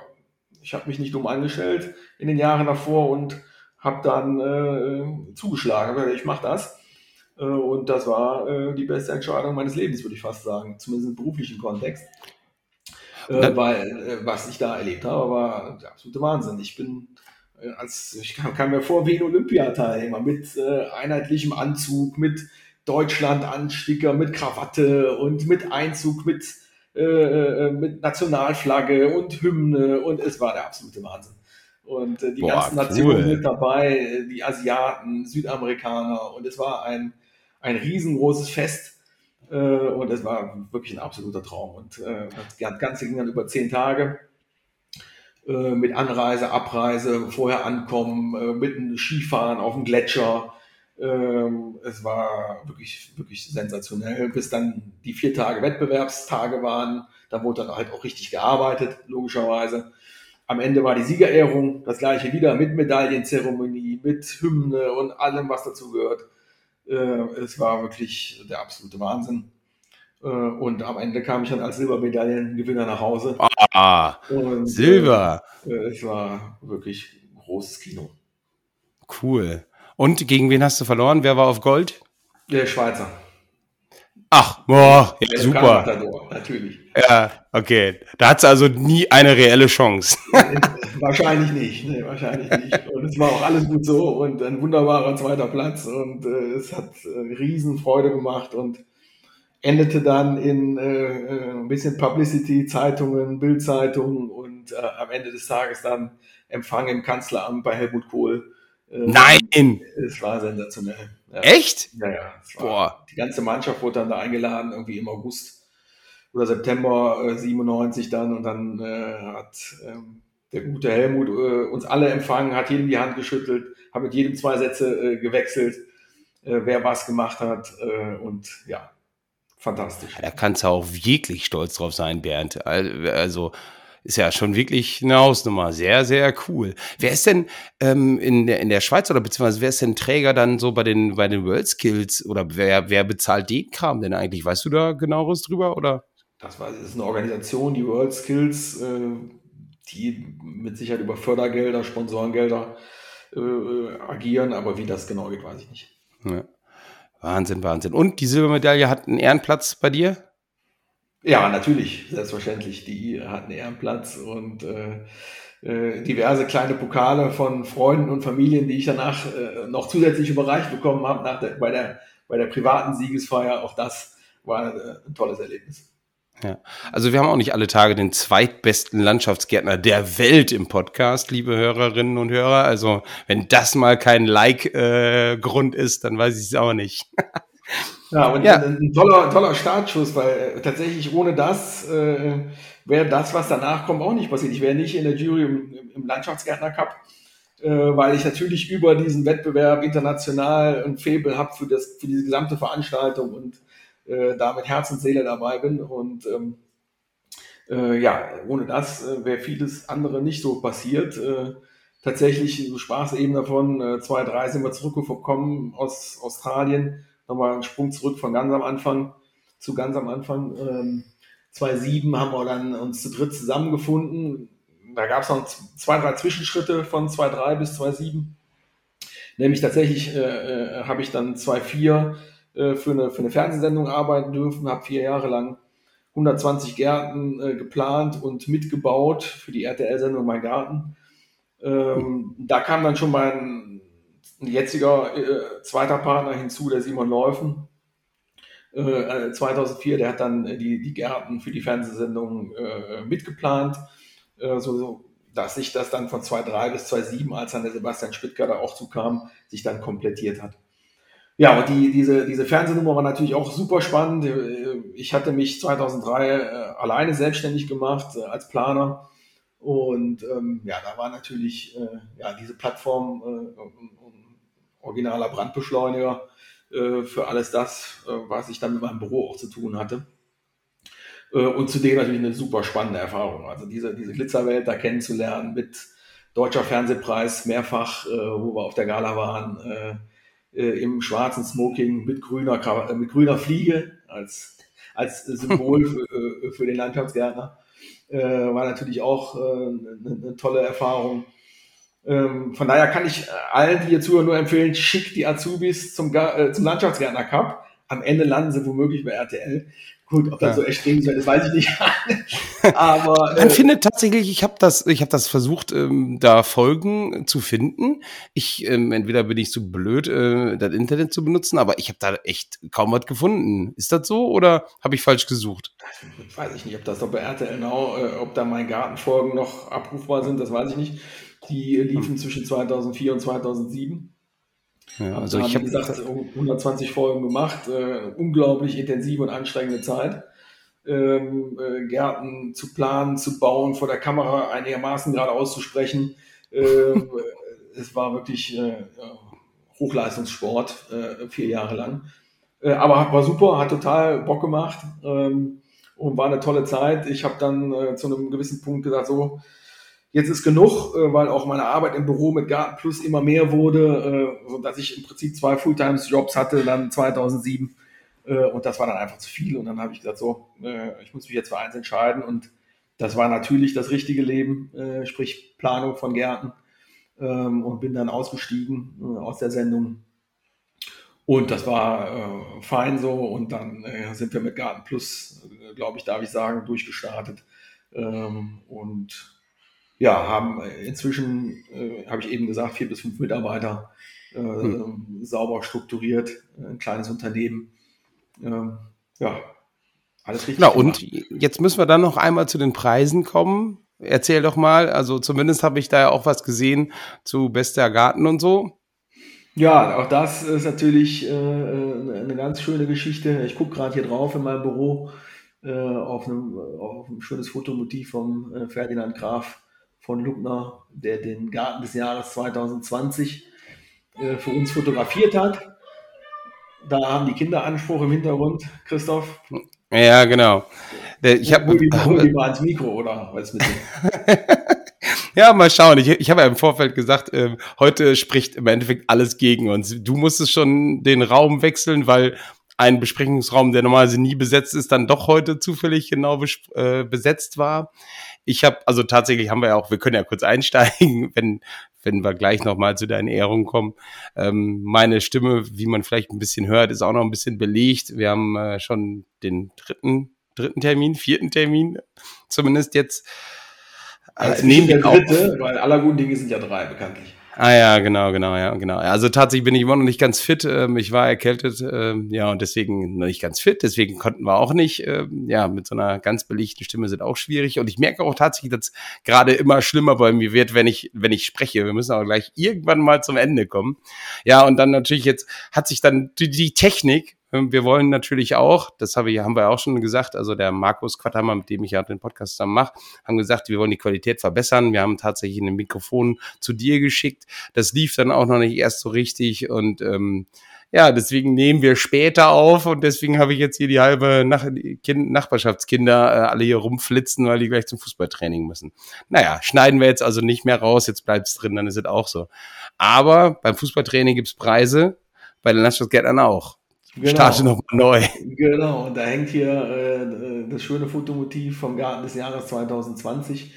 ich habe mich nicht dumm angestellt in den Jahren davor und habe dann äh, zugeschlagen. Ich mache das. Äh, und das war äh, die beste Entscheidung meines Lebens, würde ich fast sagen, zumindest im beruflichen Kontext. Äh, weil äh, was ich da erlebt habe, war der absolute Wahnsinn. Ich bin äh, als ich kam, kam, mir vor wie ein Olympiateilnehmer mit einheitlichem Anzug, mit Deutschland-Ansticker, mit Krawatte und mit Einzug, mit äh, äh, mit Nationalflagge und Hymne und es war der absolute Wahnsinn. Und äh, die Boah, ganzen Nationen cool. mit dabei, die Asiaten, Südamerikaner und es war ein, ein riesengroßes Fest. Äh, und es war wirklich ein absoluter Traum. Und äh, das Ganze ging dann über zehn Tage äh, mit Anreise, Abreise, vorher ankommen, äh, mit einem Skifahren auf dem Gletscher, es war wirklich, wirklich sensationell, bis dann die vier Tage Wettbewerbstage waren. Da wurde dann halt auch richtig gearbeitet, logischerweise. Am Ende war die Siegerehrung, das gleiche wieder mit Medaillenzeremonie, mit Hymne und allem, was dazu gehört. Äh, es war wirklich der absolute Wahnsinn. Äh, und am Ende kam ich dann als Silbermedaillengewinner nach Hause. Ah, und, Silber. Äh, es war wirklich großes Kino. Cool. Und gegen wen hast du verloren? Wer war auf Gold? Der Schweizer. Ach, boah, ja, super. natürlich. Ja, okay. Da hat sie also nie eine reelle Chance. wahrscheinlich nicht. Nee, wahrscheinlich nicht. Und es war auch alles gut so und ein wunderbarer zweiter Platz und äh, es hat äh, Riesenfreude gemacht und endete dann in äh, äh ein bisschen Publicity, Zeitungen, Bildzeitungen und äh, am Ende des Tages dann Empfang im Kanzleramt bei Helmut Kohl Nein! Es war sensationell. Ja. Echt? Ja, ja. Boah. Die ganze Mannschaft wurde dann da eingeladen, irgendwie im August. oder September äh, 97 dann und dann äh, hat ähm, der gute Helmut äh, uns alle empfangen, hat jedem die Hand geschüttelt, hat mit jedem zwei Sätze äh, gewechselt, äh, wer was gemacht hat äh, und ja, fantastisch. Da kannst du auch wirklich stolz drauf sein, Bernd. Also ist ja schon wirklich eine Hausnummer. Sehr, sehr cool. Wer ist denn ähm, in, der, in der Schweiz oder beziehungsweise wer ist denn Träger dann so bei den, bei den World Skills oder wer, wer bezahlt den Kram denn eigentlich? Weißt du da genaueres drüber oder? Das, ist eine Organisation, die World Skills, äh, die mit Sicherheit über Fördergelder, Sponsorengelder äh, agieren, aber wie das genau geht, weiß ich nicht. Ja. Wahnsinn, Wahnsinn. Und die Silbermedaille hat einen Ehrenplatz bei dir? Ja, natürlich, selbstverständlich. Die hat einen Ehrenplatz und äh, äh, diverse kleine Pokale von Freunden und Familien, die ich danach äh, noch zusätzlich überreicht bekommen habe nach der, bei, der, bei der privaten Siegesfeier. Auch das war äh, ein tolles Erlebnis. Ja, also wir haben auch nicht alle Tage den zweitbesten Landschaftsgärtner der Welt im Podcast, liebe Hörerinnen und Hörer. Also wenn das mal kein Like-Grund äh, ist, dann weiß ich es auch nicht. ja, und ja. Ein, toller, toller Startschuss, weil äh, tatsächlich ohne das äh, wäre das, was danach kommt, auch nicht passiert. Ich wäre nicht in der Jury im, im Landschaftsgärtner Cup, äh, weil ich natürlich über diesen Wettbewerb international ein Faible habe für, für diese gesamte Veranstaltung und äh, da mit Herz und Seele dabei bin. Und ähm, äh, ja, ohne das äh, wäre vieles andere nicht so passiert. Äh, tatsächlich, du sprachst eben davon, äh, zwei, drei sind wir zurückgekommen aus Australien. Nochmal einen Sprung zurück von ganz am Anfang zu ganz am Anfang. Ähm, 2007 haben wir dann uns zu dritt zusammengefunden. Da gab es noch zwei, drei Zwischenschritte von 2.3 bis 2.7. Nämlich tatsächlich äh, äh, habe ich dann 2.4 äh, für, eine, für eine Fernsehsendung arbeiten dürfen, habe vier Jahre lang 120 Gärten äh, geplant und mitgebaut für die RTL-Sendung Mein Garten. Ähm, da kam dann schon mein jetziger äh, zweiter Partner hinzu, der Simon Läufen. Äh, 2004, der hat dann die, die Gärten für die Fernsehsendung äh, mitgeplant, äh, so, so, dass sich das dann von 2.3 bis 2.7, als dann der Sebastian Spittger da auch zukam, sich dann komplettiert hat. Ja, und die, diese, diese Fernsehnummer war natürlich auch super spannend. Ich hatte mich 2003 äh, alleine selbstständig gemacht äh, als Planer. Und ähm, ja, da war natürlich äh, ja, diese Plattform äh, originaler Brandbeschleuniger äh, für alles das, äh, was ich dann mit meinem Büro auch zu tun hatte. Äh, und zudem natürlich eine super spannende Erfahrung. Also diese, diese Glitzerwelt da kennenzulernen mit Deutscher Fernsehpreis mehrfach, wo wir auf der Gala waren, im schwarzen Smoking mit grüner, mit grüner Fliege als, als Symbol für, für den Landschaftsgärtner. War natürlich auch eine, eine tolle Erfahrung. Ähm, von daher kann ich allen, die hier zuhören, nur empfehlen, schick die Azubis zum, äh, zum Landschaftsgärtner Cup. Am Ende landen sie womöglich bei RTL. Gut, ob das ja. so extrem ist, das weiß ich nicht. Aber äh, man findet tatsächlich, ich habe das, ich habe das versucht, ähm, da Folgen zu finden. Ich ähm, entweder bin ich zu blöd, äh, das Internet zu benutzen, aber ich habe da echt kaum was gefunden. Ist das so oder habe ich falsch gesucht? Das weiß ich nicht, ob das doch bei RTL Now, äh, ob da mein Gartenfolgen noch abrufbar sind, das weiß ich nicht. Die liefen hm. zwischen 2004 und 2007. Ja, also ich habe gesagt 120 Folgen gemacht, äh, unglaublich intensive und anstrengende Zeit. Ähm, äh, Gärten zu planen, zu bauen, vor der Kamera einigermaßen gerade auszusprechen. Ähm, es war wirklich äh, Hochleistungssport, äh, vier Jahre lang. Äh, aber war super, hat total Bock gemacht ähm, und war eine tolle Zeit. Ich habe dann äh, zu einem gewissen Punkt gesagt, so, Jetzt ist genug, äh, weil auch meine Arbeit im Büro mit Garten Plus immer mehr wurde, äh, so dass ich im Prinzip zwei Fulltime-Jobs hatte, dann 2007. Äh, und das war dann einfach zu viel. Und dann habe ich gesagt, so, ich muss mich jetzt für eins entscheiden. Und das war natürlich das richtige Leben, sprich Planung von Gärten. Ähm, und bin dann ausgestiegen aus der Sendung. Und das war fein so. Und dann sind wir mit Garten Plus, glaube ich, darf ich sagen, durchgestartet. Ähm, und ja, haben inzwischen, äh, habe ich eben gesagt, vier bis fünf Mitarbeiter, äh, hm. sauber strukturiert, ein kleines Unternehmen. Ähm, ja, alles richtig. Na, und jetzt müssen wir dann noch einmal zu den Preisen kommen. Erzähl doch mal, also zumindest habe ich da ja auch was gesehen zu Bester Garten und so. Ja, auch das ist natürlich äh, eine ganz schöne Geschichte. Ich gucke gerade hier drauf in meinem Büro. äh, auf, einem, auf ein schönes Fotomotiv vom äh, Ferdinand Graf von Luckner, der den Garten des Jahres 2020 äh, für uns fotografiert hat. Da haben die Kinder Anspruch im Hintergrund, Christoph. Ja, genau. Ich habe mal ans Mikro oder was mit Ja, mal schauen. Ich, ich habe ja im Vorfeld gesagt, äh, heute spricht im Endeffekt alles gegen uns. Du musstest schon den Raum wechseln, weil ein Besprechungsraum, der normalerweise nie besetzt ist, dann doch heute zufällig genau äh, besetzt war. Ich habe, also tatsächlich haben wir ja auch, wir können ja kurz einsteigen, wenn, wenn wir gleich nochmal zu deinen Ehrungen kommen. Ähm, meine Stimme, wie man vielleicht ein bisschen hört, ist auch noch ein bisschen belegt. Wir haben äh, schon den dritten, dritten Termin, vierten Termin, zumindest jetzt. Äh, also nehmen der dritte, weil aller guten Dinge sind ja drei, bekanntlich. Ah ja, genau, genau, ja, genau. Also tatsächlich bin ich immer noch nicht ganz fit. Ähm, ich war erkältet, ähm, ja, und deswegen noch nicht ganz fit. Deswegen konnten wir auch nicht, ähm, ja, mit so einer ganz belichten Stimme sind auch schwierig. Und ich merke auch tatsächlich, dass gerade immer schlimmer bei mir wird, wenn ich, wenn ich spreche. Wir müssen aber gleich irgendwann mal zum Ende kommen. Ja, und dann natürlich jetzt hat sich dann die, die Technik wir wollen natürlich auch, das habe ich, haben wir auch schon gesagt, also der Markus Quattermann, mit dem ich ja den Podcast zusammen mache, haben gesagt, wir wollen die Qualität verbessern. Wir haben tatsächlich ein Mikrofon zu dir geschickt. Das lief dann auch noch nicht erst so richtig und ähm, ja, deswegen nehmen wir später auf und deswegen habe ich jetzt hier die halbe Nach kind Nachbarschaftskinder äh, alle hier rumflitzen, weil die gleich zum Fußballtraining müssen. Naja, schneiden wir jetzt also nicht mehr raus, jetzt bleibt es drin, dann ist es auch so. Aber beim Fußballtraining gibt's Preise, bei den Landschaftsgärtnern auch. Genau. Starte nochmal neu. Genau, und da hängt hier äh, das schöne Fotomotiv vom Garten des Jahres 2020.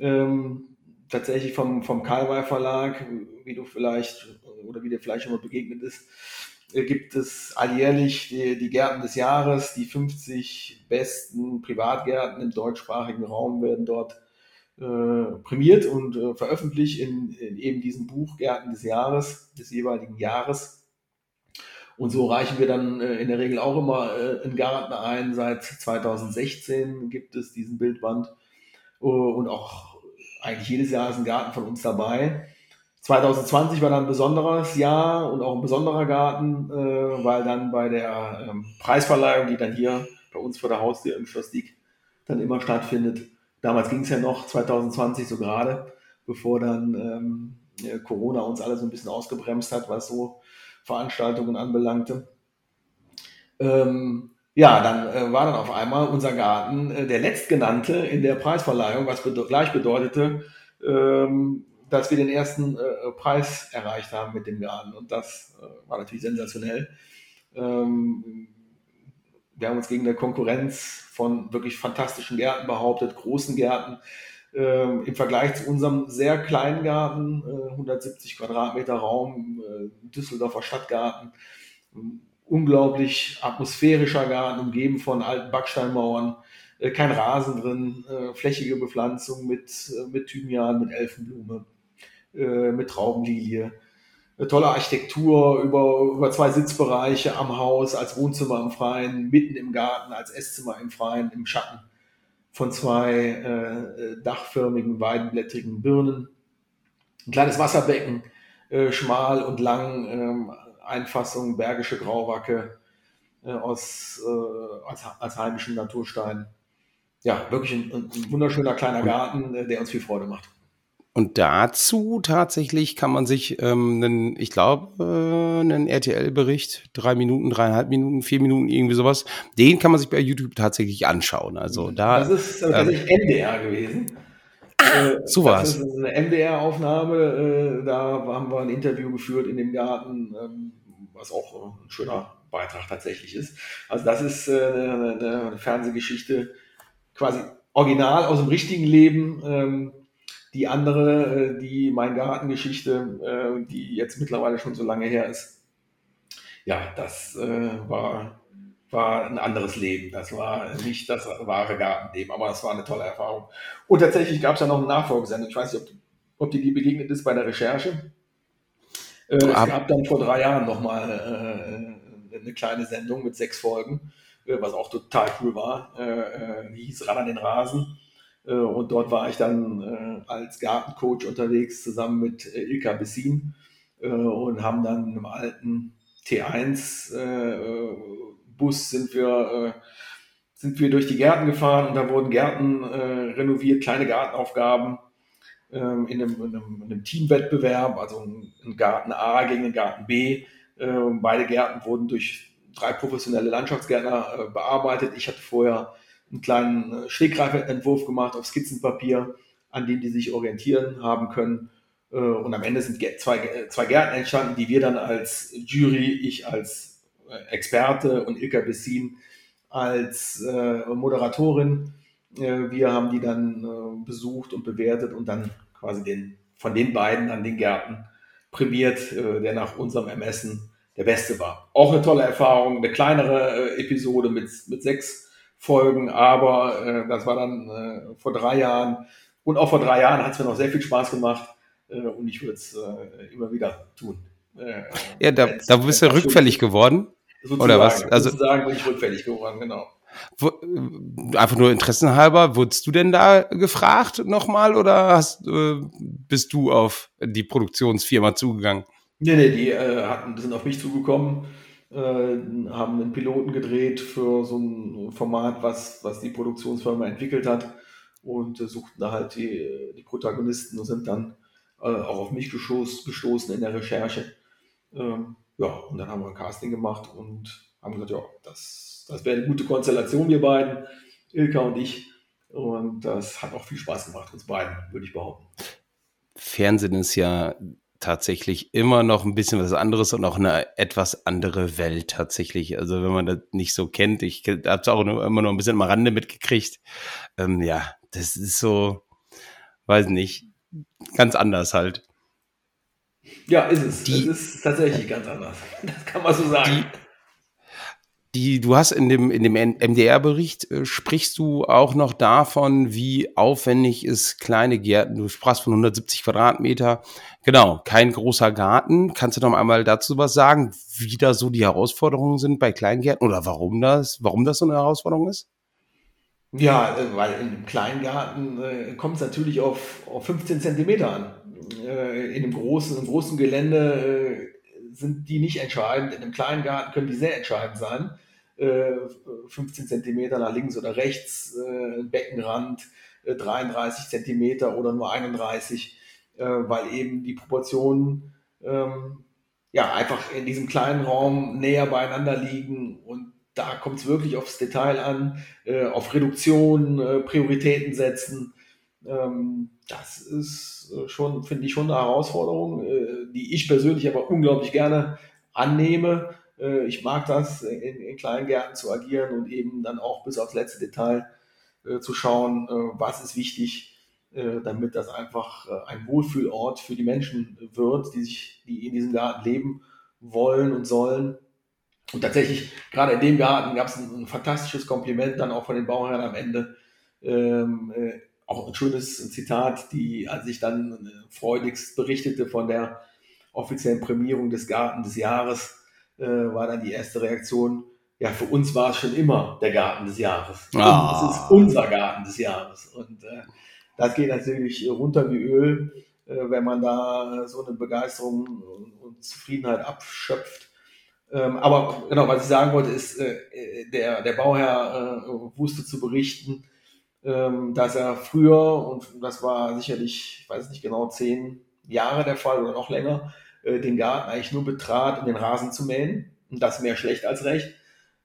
Ähm, tatsächlich vom, vom Karlwey Verlag, wie du vielleicht oder wie dir vielleicht schon mal begegnet ist, äh, gibt es alljährlich die, die Gärten des Jahres. Die 50 besten Privatgärten im deutschsprachigen Raum werden dort äh, prämiert und äh, veröffentlicht in, in eben diesem Buch Gärten des Jahres, des jeweiligen Jahres. Und so reichen wir dann äh, in der Regel auch immer äh, einen Garten ein. Seit 2016 gibt es diesen Bildband uh, und auch eigentlich jedes Jahr ist ein Garten von uns dabei. 2020 war dann ein besonderes Jahr und auch ein besonderer Garten, äh, weil dann bei der ähm, Preisverleihung, die dann hier bei uns vor der Haustür im Schloss Diek dann immer stattfindet, damals ging es ja noch 2020 so gerade, bevor dann ähm, Corona uns alle so ein bisschen ausgebremst hat, was so Veranstaltungen anbelangte. Ähm, ja, dann äh, war dann auf einmal unser Garten äh, der letztgenannte in der Preisverleihung, was bedo gleich bedeutete, ähm, dass wir den ersten äh, Preis erreicht haben mit dem Garten. Und das äh, war natürlich sensationell. Ähm, wir haben uns gegen eine Konkurrenz von wirklich fantastischen Gärten behauptet, großen Gärten. Ähm, Im Vergleich zu unserem sehr kleinen Garten, äh, 170 Quadratmeter Raum, äh, Düsseldorfer Stadtgarten, unglaublich atmosphärischer Garten, umgeben von alten Backsteinmauern, äh, kein Rasen drin, äh, flächige Bepflanzung mit, äh, mit Thymian, mit Elfenblume, äh, mit Traubenlilie. Tolle Architektur über, über zwei Sitzbereiche am Haus, als Wohnzimmer im Freien, mitten im Garten, als Esszimmer im Freien, im Schatten von zwei äh, dachförmigen, weidenblättrigen Birnen. Ein kleines Wasserbecken, äh, schmal und lang, ähm, Einfassung Bergische Grauwacke äh, aus, äh, als, als heimischen Naturstein. Ja, wirklich ein, ein wunderschöner kleiner Garten, äh, der uns viel Freude macht. Und dazu tatsächlich kann man sich, ähm, einen, ich glaube, äh, einen RTL-Bericht, drei Minuten, dreieinhalb Minuten, vier Minuten, irgendwie sowas, den kann man sich bei YouTube tatsächlich anschauen. Also da. Das ist äh, tatsächlich ähm, MDR gewesen. Ah, äh, so war es. Das ist eine MDR-Aufnahme. Äh, da haben wir ein Interview geführt in dem Garten, ähm, was auch ein schöner Beitrag tatsächlich ist. Also das ist äh, eine, eine Fernsehgeschichte, quasi original aus dem richtigen Leben. Die andere, äh, die Mein Gartengeschichte, äh, die jetzt mittlerweile schon so lange her ist, ja, das äh, war, war ein anderes Leben. Das war nicht das wahre Gartenleben, aber es war eine tolle Erfahrung. Und tatsächlich gab es ja noch eine Nachfolgesendung. Ich weiß nicht, ob, ob dir die begegnet ist bei der Recherche. es gab dann vor drei Jahren nochmal äh, eine kleine Sendung mit sechs Folgen, was auch total cool war. die hieß Ran an den Rasen. Äh, und dort war ich dann äh, als Gartencoach unterwegs zusammen mit äh, Ilka Bessin und haben dann im alten T1 Bus sind wir sind wir durch die Gärten gefahren und da wurden Gärten renoviert, kleine Gartenaufgaben ähm, in, einem, in, einem, in, einem, Teamwettbewerb, also ein, Garten A gegen den Garten B. Beide Gärten wurden durch drei professionelle Landschaftsgärtner bearbeitet. Ich hatte vorher einen kleinen äh, Stegreifentwurf gemacht auf Skizzenpapier, an dem die sich orientieren haben können. Äh, und am Ende sind zwei, zwei Gärten entstanden, die wir dann als Jury, ich als äh, Experte und Ilka Bessin als Moderatorin, wir haben die dann besucht und bewertet und dann quasi den, von den beiden an den Gärten prämiert, der nach unserem Ermessen der beste war. Auch eine tolle Erfahrung, eine kleinere Episode mit, mit sechs Folgen, aber äh, das war dann äh, vor drei Jahren. Und auch vor drei Jahren hat es mir noch sehr viel Spaß gemacht äh, und ich würde es äh, immer wieder tun. Äh, ja, da, da bist du rückfällig geworden. Oder was? Also sozusagen bin ich rückfällig geworden, genau. Wo, äh, einfach nur interessenhalber, wurdest du denn da gefragt nochmal oder hast, äh, bist du auf die Produktionsfirma zugegangen? Nee, nee, die äh, hatten, sind auf mich zugekommen haben einen Piloten gedreht für so ein Format, was, was die Produktionsfirma entwickelt hat und äh, suchten da halt die, die Protagonisten und sind dann äh, auch auf mich gestoß, gestoßen in der Recherche. Ähm, ja, und dann haben wir ein Casting gemacht und haben gesagt, ja, das, das wäre eine gute Konstellation, wir beiden, Ilka und ich. Und das hat auch viel Spaß gemacht, uns beiden, würde ich behaupten. Fernsehen ist ja tatsächlich immer noch ein bisschen was anderes und auch eine etwas andere Welt tatsächlich. Also wenn man das nicht so kennt, ich habe es auch nur, immer nur ein bisschen am Rande mitgekriegt. Ähm, ja, das ist so, weiß nicht, ganz anders halt. Ja, ist es. Die, es ist tatsächlich ganz anders. Das kann man so sagen. Die, die, du hast in dem, in dem MDR-Bericht, äh, sprichst du auch noch davon, wie aufwendig ist kleine Gärten. Du sprachst von 170 Quadratmeter. Genau, kein großer Garten. Kannst du noch einmal dazu was sagen, wie da so die Herausforderungen sind bei Kleingärten oder warum das, warum das so eine Herausforderung ist? Ja, äh, weil in einem Kleingarten äh, kommt es natürlich auf, auf 15 Zentimeter an. Äh, in einem großen, großen Gelände äh, sind die nicht entscheidend. In einem kleinen Garten können die sehr entscheidend sein. 15 äh, Zentimeter nach links oder rechts, äh, Beckenrand 33 äh, Zentimeter oder nur 31, weil eben die Proportionen ähm, ja einfach in diesem kleinen Raum näher beieinander liegen und da kommt es wirklich aufs Detail an, auf Reduktion, Prioritäten setzen. Ähm, das ist äh, schon, finde ich, schon eine Herausforderung, äh, die ich persönlich aber unglaublich gerne annehme. Äh, ich mag das, in, in Kleingärten zu agieren und eben dann auch bis aufs letzte Detail zu schauen, was ist wichtig, damit das einfach ein Wohlfühlort für die Menschen wird, die sich, die in diesem Garten leben wollen und sollen. Und tatsächlich, gerade in dem Garten gab es ein, ein, fantastisches Kompliment dann auch von den Bauherren am Ende. Ähm, auch ein schönes Zitat, die, als ich dann äh, freudigst berichtete von der offiziellen Prämierung des Garten des Jahres, äh, war dann die erste Reaktion, ja, für uns war es schon immer der Garten des Jahres. Ah. Es ist unser Garten des Jahres. Und äh, das geht natürlich runter wie Öl, äh, wenn man da so eine Begeisterung und, und Zufriedenheit abschöpft. Ähm, aber genau, was ich sagen wollte, ist, äh, der, der Bauherr äh, wusste zu berichten, ähm, dass er früher, und das war sicherlich, ich weiß nicht genau, zehn Jahre der Fall oder noch länger, äh, den Garten eigentlich nur betrat, um den Rasen zu mähen. Und das mehr schlecht als recht.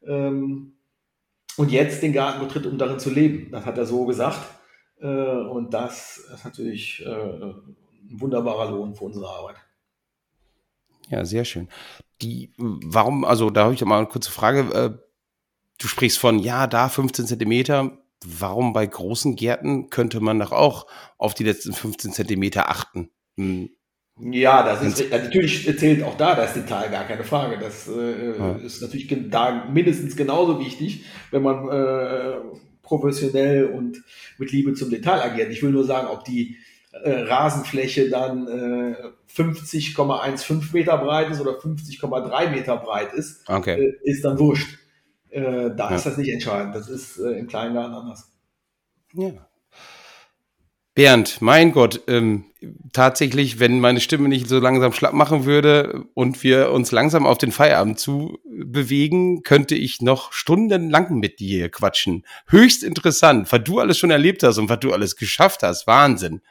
Ähm, und jetzt den Garten betritt, um darin zu leben. Das hat er so gesagt. Äh, und das ist natürlich äh, ein wunderbarer Lohn für unsere Arbeit. Ja, sehr schön. Die, warum, also da habe ich mal eine kurze Frage. Äh, du sprichst von, ja, da 15 Zentimeter, warum bei großen Gärten könnte man doch auch auf die letzten 15 Zentimeter achten? Hm. Ja, das ist natürlich zählt auch da das Detail, gar keine Frage. Das äh, ja. ist natürlich da mindestens genauso wichtig, wenn man äh, professionell und mit Liebe zum Detail agiert. Ich will nur sagen, ob die äh, Rasenfläche dann äh, 50,15 Meter breit ist oder 50,3 Meter breit ist, okay. äh, ist dann wurscht. Äh, da ja. ist das nicht entscheidend. Das ist äh, im Kleingarten anders. Ja. Bernd, mein Gott, ähm, tatsächlich, wenn meine Stimme nicht so langsam schlapp machen würde und wir uns langsam auf den Feierabend zu bewegen, könnte ich noch stundenlang mit dir quatschen. Höchst interessant, was du alles schon erlebt hast und was du alles geschafft hast. Wahnsinn.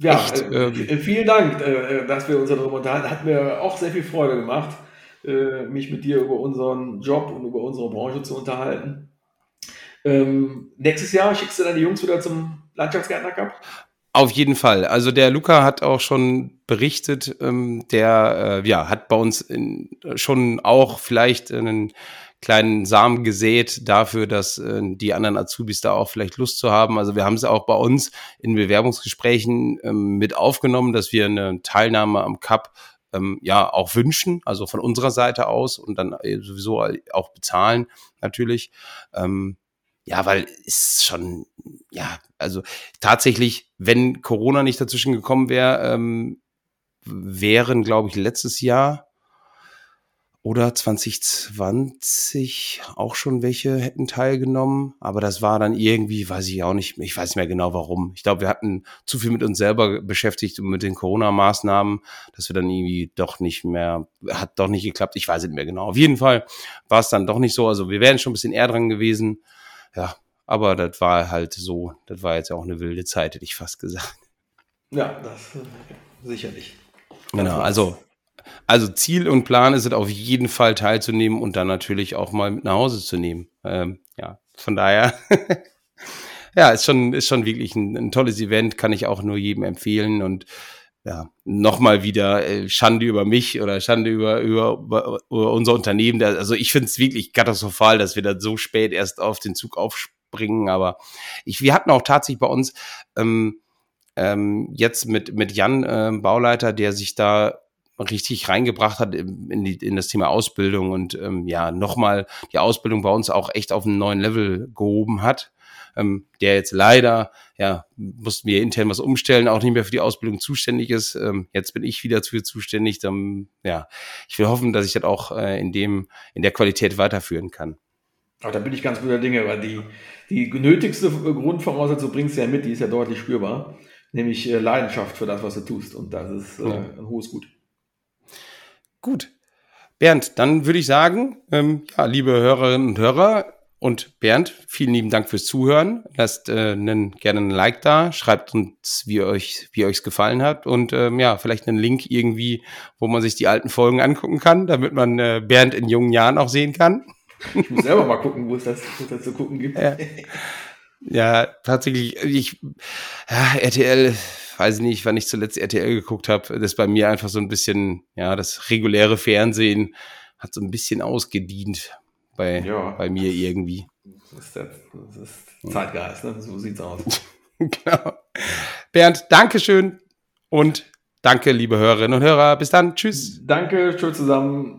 Ja, Echt, äh, ähm, vielen Dank, äh, dass wir uns darüber unterhalten. Hat mir auch sehr viel Freude gemacht, äh, mich mit dir über unseren Job und über unsere Branche zu unterhalten. Ähm, nächstes Jahr schickst du die Jungs wieder zum Landschaftsgärtner Cup? Auf jeden Fall. Also der Luca hat auch schon berichtet, ähm, der äh, ja hat bei uns in, schon auch vielleicht einen kleinen Samen gesät dafür, dass äh, die anderen Azubis da auch vielleicht Lust zu haben. Also wir haben es auch bei uns in Bewerbungsgesprächen ähm, mit aufgenommen, dass wir eine Teilnahme am Cup ähm, ja auch wünschen, also von unserer Seite aus und dann äh, sowieso auch bezahlen natürlich. Ähm, ja, weil ist schon, ja, also tatsächlich, wenn Corona nicht dazwischen gekommen wäre, ähm, wären, glaube ich, letztes Jahr oder 2020 auch schon welche hätten teilgenommen. Aber das war dann irgendwie, weiß ich auch nicht, ich weiß nicht mehr genau warum. Ich glaube, wir hatten zu viel mit uns selber beschäftigt und mit den Corona-Maßnahmen, dass wir dann irgendwie doch nicht mehr, hat doch nicht geklappt. Ich weiß nicht mehr genau. Auf jeden Fall war es dann doch nicht so. Also wir wären schon ein bisschen eher dran gewesen. Ja, aber das war halt so. Das war jetzt auch eine wilde Zeit, hätte ich fast gesagt. Ja, das äh, sicherlich. Genau, also also Ziel und Plan ist es auf jeden Fall teilzunehmen und dann natürlich auch mal mit nach Hause zu nehmen. Ähm, ja, von daher, ja, ist schon, ist schon wirklich ein, ein, tolles Event, kann ich auch nur jedem empfehlen und ja, nochmal wieder äh, Schande über mich oder Schande über, über, über, unser Unternehmen. Also ich finde es wirklich katastrophal, dass wir da so spät erst auf den Zug aufspringen, aber ich, wir hatten auch tatsächlich bei uns ähm, ähm, jetzt mit, mit Jan, äh, Bauleiter, der sich da richtig reingebracht hat in, die, in das Thema Ausbildung und ähm, ja, nochmal die Ausbildung bei uns auch echt auf einen neuen Level gehoben hat. Ähm, der jetzt leider, ja, mussten wir intern was umstellen, auch nicht mehr für die Ausbildung zuständig ist. Ähm, jetzt bin ich wieder dafür zuständig. Dann, ja, ich will hoffen, dass ich das auch äh, in dem, in der Qualität weiterführen kann. Aber da bin ich ganz guter Dinge, weil die, die nötigste Grundvoraussetzung bringst du ja mit, die ist ja deutlich spürbar, nämlich äh, Leidenschaft für das, was du tust. Und das ist äh, ein hohes Gut. Gut. Bernd, dann würde ich sagen, ähm, ja, liebe Hörerinnen und Hörer und Bernd, vielen lieben Dank fürs Zuhören. Lasst äh, einen, gerne ein Like da, schreibt uns, wie euch wie euch's gefallen hat und ähm, ja, vielleicht einen Link irgendwie, wo man sich die alten Folgen angucken kann, damit man äh, Bernd in jungen Jahren auch sehen kann. Ich muss selber mal gucken, wo es das, wo es das zu gucken gibt. Ja, ja tatsächlich, ich, ja, RTL weiß nicht, wann ich zuletzt RTL geguckt habe, das bei mir einfach so ein bisschen, ja, das reguläre Fernsehen hat so ein bisschen ausgedient bei, ja. bei mir irgendwie. Das ist, der, das ist Zeitgeist, ne? so sieht's aus. genau. Bernd, Dankeschön und danke, liebe Hörerinnen und Hörer. Bis dann. Tschüss. Danke, tschüss zusammen.